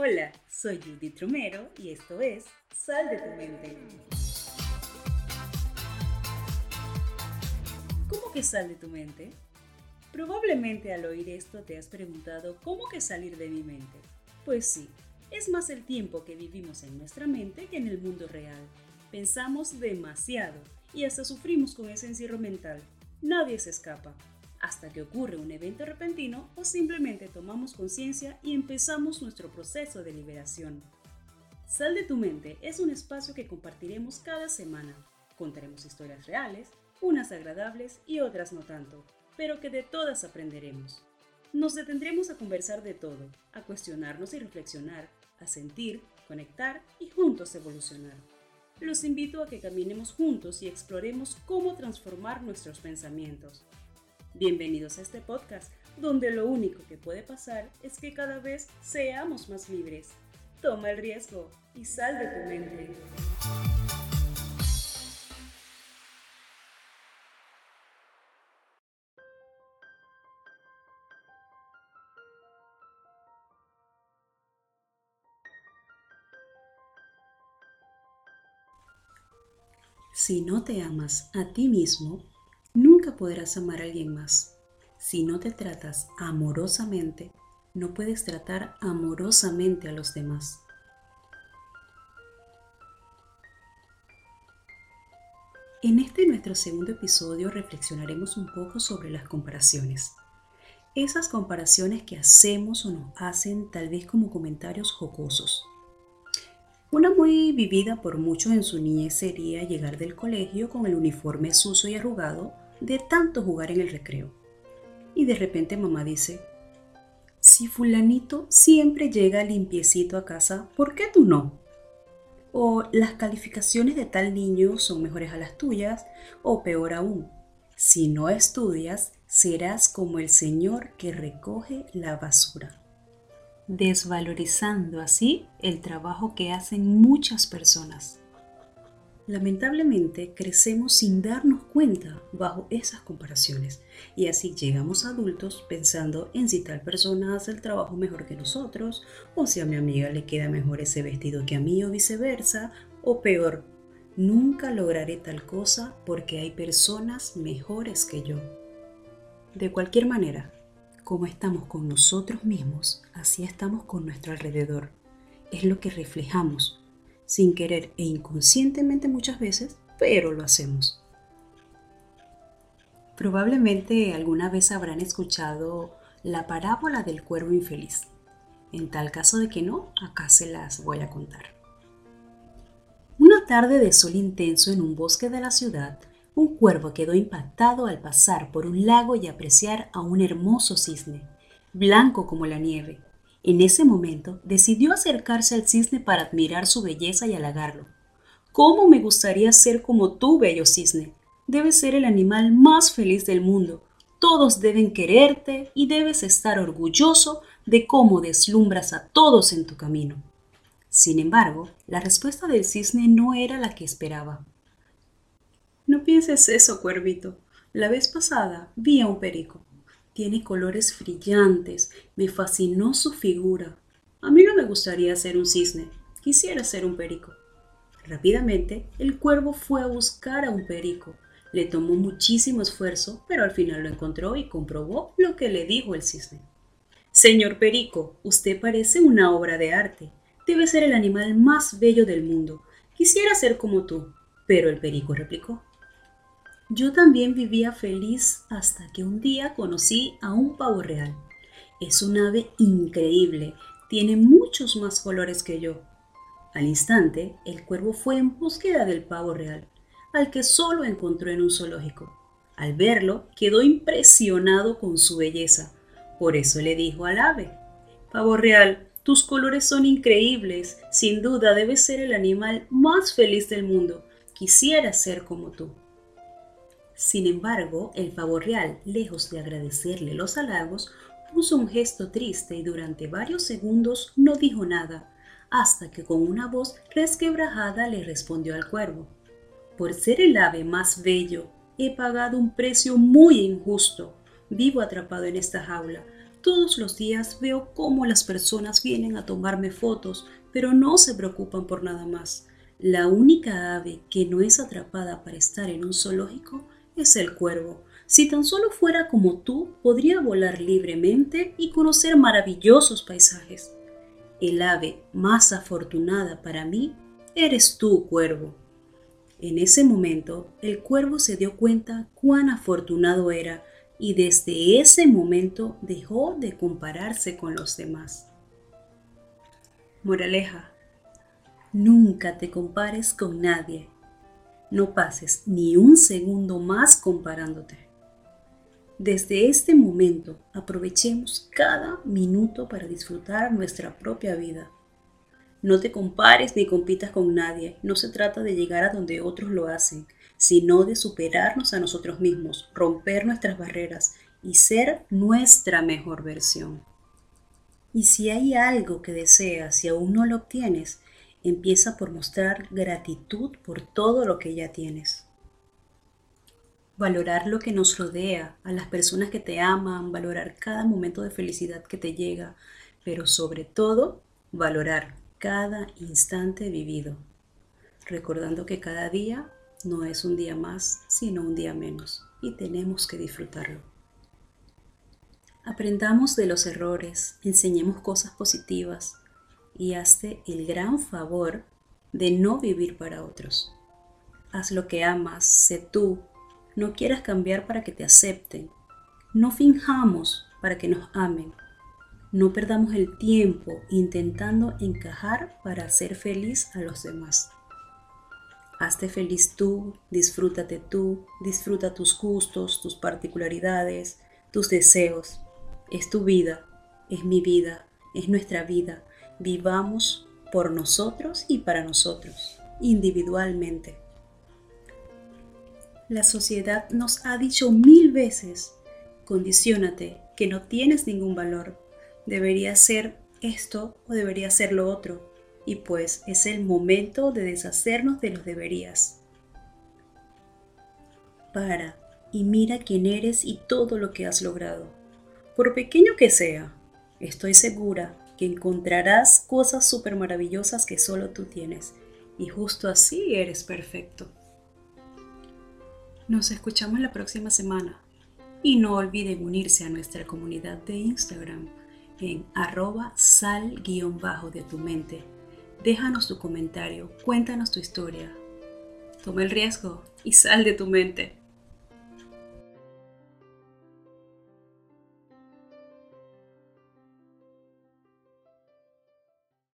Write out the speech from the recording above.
Hola, soy Judith Romero y esto es Sal de tu mente. ¿Cómo que sal de tu mente? Probablemente al oír esto te has preguntado ¿cómo que salir de mi mente? Pues sí, es más el tiempo que vivimos en nuestra mente que en el mundo real. Pensamos demasiado y hasta sufrimos con ese encierro mental. Nadie se escapa hasta que ocurre un evento repentino o simplemente tomamos conciencia y empezamos nuestro proceso de liberación. Sal de tu mente es un espacio que compartiremos cada semana. Contaremos historias reales, unas agradables y otras no tanto, pero que de todas aprenderemos. Nos detendremos a conversar de todo, a cuestionarnos y reflexionar, a sentir, conectar y juntos evolucionar. Los invito a que caminemos juntos y exploremos cómo transformar nuestros pensamientos, Bienvenidos a este podcast, donde lo único que puede pasar es que cada vez seamos más libres. Toma el riesgo y sal de tu mente. Si no te amas a ti mismo, Podrás amar a alguien más. Si no te tratas amorosamente, no puedes tratar amorosamente a los demás. En este nuestro segundo episodio reflexionaremos un poco sobre las comparaciones. Esas comparaciones que hacemos o nos hacen tal vez como comentarios jocosos. Una muy vivida por muchos en su niñez sería llegar del colegio con el uniforme sucio y arrugado de tanto jugar en el recreo. Y de repente mamá dice, si fulanito siempre llega limpiecito a casa, ¿por qué tú no? O las calificaciones de tal niño son mejores a las tuyas, o peor aún, si no estudias, serás como el señor que recoge la basura. Desvalorizando así el trabajo que hacen muchas personas. Lamentablemente crecemos sin darnos cuenta bajo esas comparaciones y así llegamos adultos pensando en si tal persona hace el trabajo mejor que nosotros o si a mi amiga le queda mejor ese vestido que a mí o viceversa o peor, nunca lograré tal cosa porque hay personas mejores que yo. De cualquier manera, como estamos con nosotros mismos, así estamos con nuestro alrededor. Es lo que reflejamos sin querer e inconscientemente muchas veces, pero lo hacemos. Probablemente alguna vez habrán escuchado la parábola del cuervo infeliz. En tal caso de que no, acá se las voy a contar. Una tarde de sol intenso en un bosque de la ciudad, un cuervo quedó impactado al pasar por un lago y apreciar a un hermoso cisne, blanco como la nieve, en ese momento decidió acercarse al cisne para admirar su belleza y halagarlo. ¿Cómo me gustaría ser como tú, bello cisne? Debes ser el animal más feliz del mundo. Todos deben quererte y debes estar orgulloso de cómo deslumbras a todos en tu camino. Sin embargo, la respuesta del cisne no era la que esperaba. No pienses eso, cuervito. La vez pasada vi a un perico. Tiene colores brillantes. Me fascinó su figura. A mí no me gustaría ser un cisne. Quisiera ser un perico. Rápidamente, el cuervo fue a buscar a un perico. Le tomó muchísimo esfuerzo, pero al final lo encontró y comprobó lo que le dijo el cisne. Señor Perico, usted parece una obra de arte. Debe ser el animal más bello del mundo. Quisiera ser como tú. Pero el perico replicó. Yo también vivía feliz hasta que un día conocí a un pavo real. Es un ave increíble, tiene muchos más colores que yo. Al instante, el cuervo fue en búsqueda del pavo real, al que solo encontró en un zoológico. Al verlo, quedó impresionado con su belleza. Por eso le dijo al ave, Pavo real, tus colores son increíbles, sin duda debes ser el animal más feliz del mundo. Quisiera ser como tú. Sin embargo, el pavo real, lejos de agradecerle los halagos, puso un gesto triste y durante varios segundos no dijo nada, hasta que con una voz resquebrajada le respondió al cuervo. Por ser el ave más bello, he pagado un precio muy injusto. Vivo atrapado en esta jaula. Todos los días veo cómo las personas vienen a tomarme fotos, pero no se preocupan por nada más. La única ave que no es atrapada para estar en un zoológico es el cuervo. Si tan solo fuera como tú, podría volar libremente y conocer maravillosos paisajes. El ave más afortunada para mí eres tú, cuervo. En ese momento, el cuervo se dio cuenta cuán afortunado era y desde ese momento dejó de compararse con los demás. Moraleja, nunca te compares con nadie. No pases ni un segundo más comparándote. Desde este momento aprovechemos cada minuto para disfrutar nuestra propia vida. No te compares ni compitas con nadie. No se trata de llegar a donde otros lo hacen sino de superarnos a nosotros mismos, romper nuestras barreras y ser nuestra mejor versión. Y si hay algo que deseas y aún no lo obtienes, empieza por mostrar gratitud por todo lo que ya tienes. Valorar lo que nos rodea, a las personas que te aman, valorar cada momento de felicidad que te llega, pero sobre todo valorar cada instante vivido, recordando que cada día no es un día más, sino un día menos, y tenemos que disfrutarlo. Aprendamos de los errores, enseñemos cosas positivas y hazte el gran favor de no vivir para otros. Haz lo que amas, sé tú, no quieras cambiar para que te acepten, no finjamos para que nos amen, no perdamos el tiempo intentando encajar para hacer feliz a los demás. Hazte feliz tú, disfrútate tú, disfruta tus gustos, tus particularidades, tus deseos. Es tu vida, es mi vida, es nuestra vida. Vivamos por nosotros y para nosotros, individualmente. La sociedad nos ha dicho mil veces, condiciónate, que no tienes ningún valor, debería ser esto o debería ser lo otro y pues es el momento de deshacernos de los deberías. Para y mira quién eres y todo lo que has logrado. Por pequeño que sea, estoy segura que encontrarás cosas súper maravillosas que solo tú tienes. Y justo así eres perfecto. Nos escuchamos la próxima semana. Y no olviden unirse a nuestra comunidad de Instagram en arroba sal-de tu mente Déjanos tu comentario, cuéntanos tu historia. Toma el riesgo y sal de tu mente.